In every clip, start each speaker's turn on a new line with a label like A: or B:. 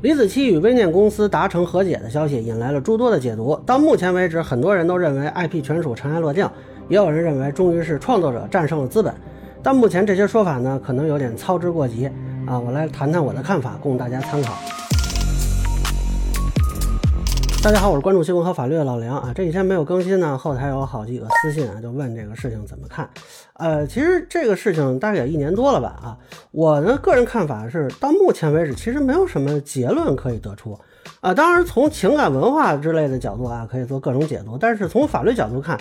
A: 李子柒与微念公司达成和解的消息引来了诸多的解读。到目前为止，很多人都认为 IP 权属尘埃落定，也有人认为终于是创作者战胜了资本。但目前这些说法呢，可能有点操之过急啊！我来谈谈我的看法，供大家参考。大家好，我是关注新闻和法律的老梁啊。这几天没有更新呢，后台有好几个私信啊，就问这个事情怎么看。呃，其实这个事情大概也一年多了吧啊。我的个人看法是，到目前为止其实没有什么结论可以得出啊。当然，从情感文化之类的角度啊，可以做各种解读。但是从法律角度看，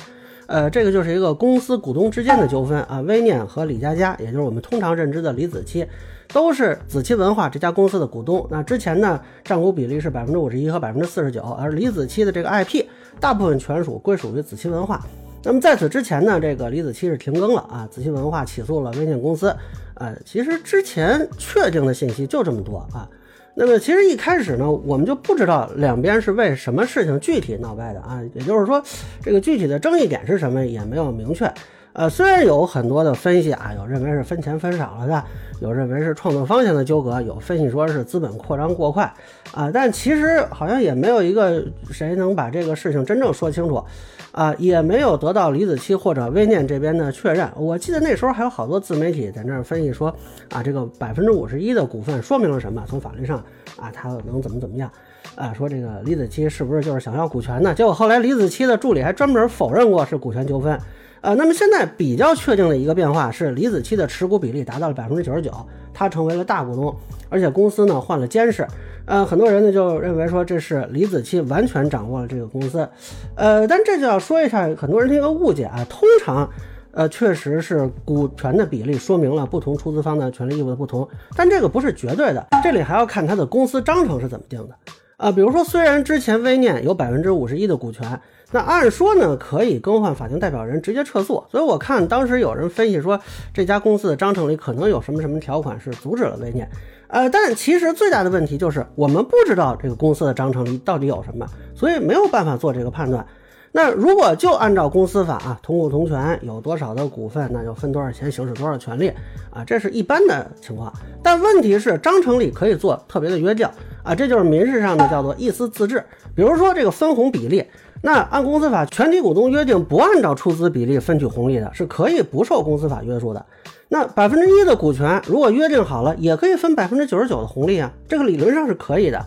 A: 呃，这个就是一个公司股东之间的纠纷啊。微念和李佳佳，也就是我们通常认知的李子柒。都是子期文化这家公司的股东。那之前呢，占股比例是百分之五十一和百分之四十九，而李子柒的这个 IP 大部分权属归属于子期文化。那么在此之前呢，这个李子柒是停更了啊，子期文化起诉了微信公司。呃，其实之前确定的信息就这么多啊。那么其实一开始呢，我们就不知道两边是为什么事情具体闹掰的啊，也就是说，这个具体的争议点是什么也没有明确。呃，虽然有很多的分析啊，有认为是分钱分少了的，有认为是创作方向的纠葛，有分析说是资本扩张过快啊，但其实好像也没有一个谁能把这个事情真正说清楚啊，也没有得到李子柒或者微念这边的确认。我记得那时候还有好多自媒体在那儿分析说啊，这个百分之五十一的股份说明了什么？从法律上啊，他能怎么怎么样啊？说这个李子柒是不是就是想要股权呢？结果后来李子柒的助理还专门否认过是股权纠纷。呃，那么现在比较确定的一个变化是，李子柒的持股比例达到了百分之九十九，他成为了大股东，而且公司呢换了监事。呃，很多人呢就认为说这是李子柒完全掌握了这个公司。呃，但这就要说一下很多人的一个误解啊，通常，呃，确实是股权的比例说明了不同出资方的权利义务的不同，但这个不是绝对的，这里还要看他的公司章程是怎么定的。啊，比如说，虽然之前微念有百分之五十一的股权，那按说呢可以更换法定代表人，直接撤诉。所以我看当时有人分析说，这家公司的章程里可能有什么什么条款是阻止了微念。呃，但其实最大的问题就是我们不知道这个公司的章程里到底有什么，所以没有办法做这个判断。那如果就按照公司法啊，同股同权，有多少的股份，那就分多少钱，行使多少权利啊，这是一般的情况。但问题是，章程里可以做特别的约定啊，这就是民事上的叫做意思自治。比如说这个分红比例，那按公司法，全体股东约定不按照出资比例分取红利的，是可以不受公司法约束的。那百分之一的股权，如果约定好了，也可以分百分之九十九的红利啊，这个理论上是可以的。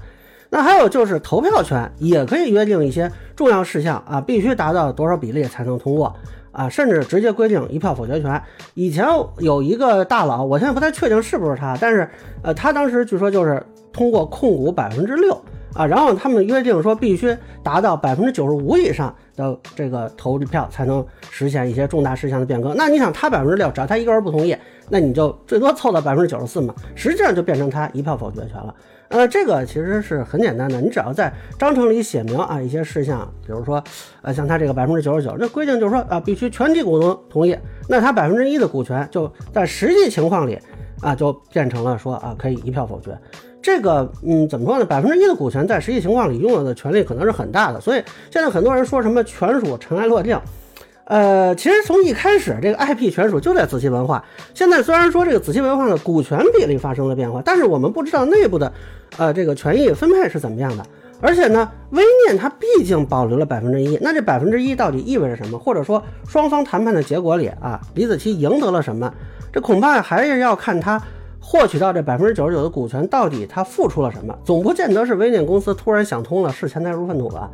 A: 那还有就是投票权也可以约定一些重要事项啊，必须达到多少比例才能通过啊，甚至直接规定一票否决权。以前有一个大佬，我现在不太确定是不是他，但是呃，他当时据说就是通过控股百分之六啊，然后他们约定说必须达到百分之九十五以上的这个投票才能实现一些重大事项的变更。那你想他百分之六，只要他一个人不同意，那你就最多凑到百分之九十四嘛，实际上就变成他一票否决权了。呃，这个其实是很简单的，你只要在章程里写明啊一些事项，比如说，呃，像他这个百分之九十九，那规定就是说啊，必须全体股东同意，那他百分之一的股权就在实际情况里啊，就变成了说啊，可以一票否决。这个，嗯，怎么说呢？百分之一的股权在实际情况里拥有的权利可能是很大的，所以现在很多人说什么权属尘埃落定。呃，其实从一开始，这个 IP 权属就在子期文化。现在虽然说这个子期文化的股权比例发生了变化，但是我们不知道内部的，呃，这个权益分配是怎么样的。而且呢，微念它毕竟保留了百分之一，那这百分之一到底意味着什么？或者说双方谈判的结果里啊，李子柒赢得了什么？这恐怕还是要看他获取到这百分之九十九的股权到底他付出了什么。总不见得是微念公司突然想通了，视钱财如粪土吧？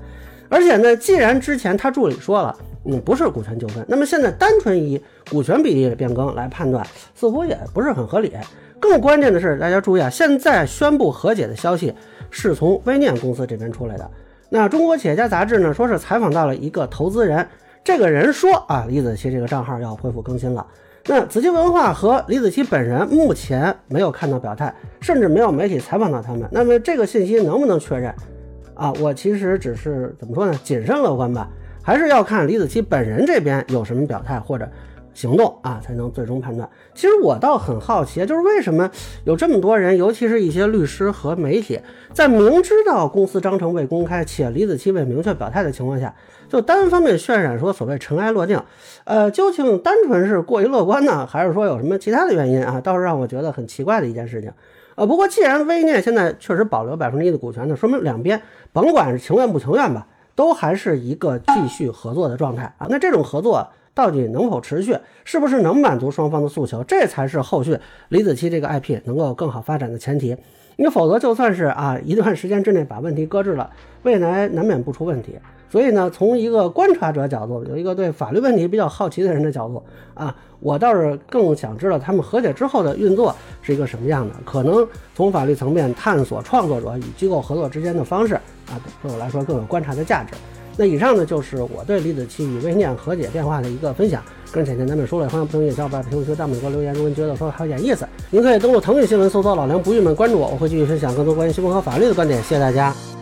A: 而且呢，既然之前他助理说了。嗯，不是股权纠纷。那么现在单纯以股权比例的变更来判断，似乎也不是很合理。更关键的是，大家注意啊，现在宣布和解的消息是从微念公司这边出来的。那中国企业家杂志呢，说是采访到了一个投资人，这个人说啊，李子柒这个账号要恢复更新了。那紫金文化和李子柒本人目前没有看到表态，甚至没有媒体采访到他们。那么这个信息能不能确认啊？我其实只是怎么说呢，谨慎乐观吧。还是要看李子柒本人这边有什么表态或者行动啊，才能最终判断。其实我倒很好奇，就是为什么有这么多人，尤其是一些律师和媒体，在明知道公司章程未公开且李子柒未明确表态的情况下，就单方面渲染说所谓尘埃落定。呃，究竟单纯是过于乐观呢，还是说有什么其他的原因啊？倒是让我觉得很奇怪的一件事情。呃，不过既然微念现在确实保留百分之一的股权呢，说明两边甭管是情愿不情愿吧，都还是一个继续合作的状态啊。那这种合作到底能否持续，是不是能满足双方的诉求，这才是后续李子柒这个 IP 能够更好发展的前提。因为否则就算是啊一段时间之内把问题搁置了，未来难免不出问题。所以呢，从一个观察者角度，有一个对法律问题比较好奇的人的角度啊，我倒是更想知道他们和解之后的运作是一个什么样的。可能从法律层面探索创作者与机构合作之间的方式啊，对我来说更有观察的价值。那以上呢，就是我对李子柒与微念和解电话的一个分享。个人浅见咱们说了，欢迎不同意的小伙伴评论区弹幕给我留言。如果您觉得说还有点意思，您可以登录腾讯新闻搜索“老梁不郁闷”，关注我，我会继续分享更多关于新闻和法律的观点。谢谢大家。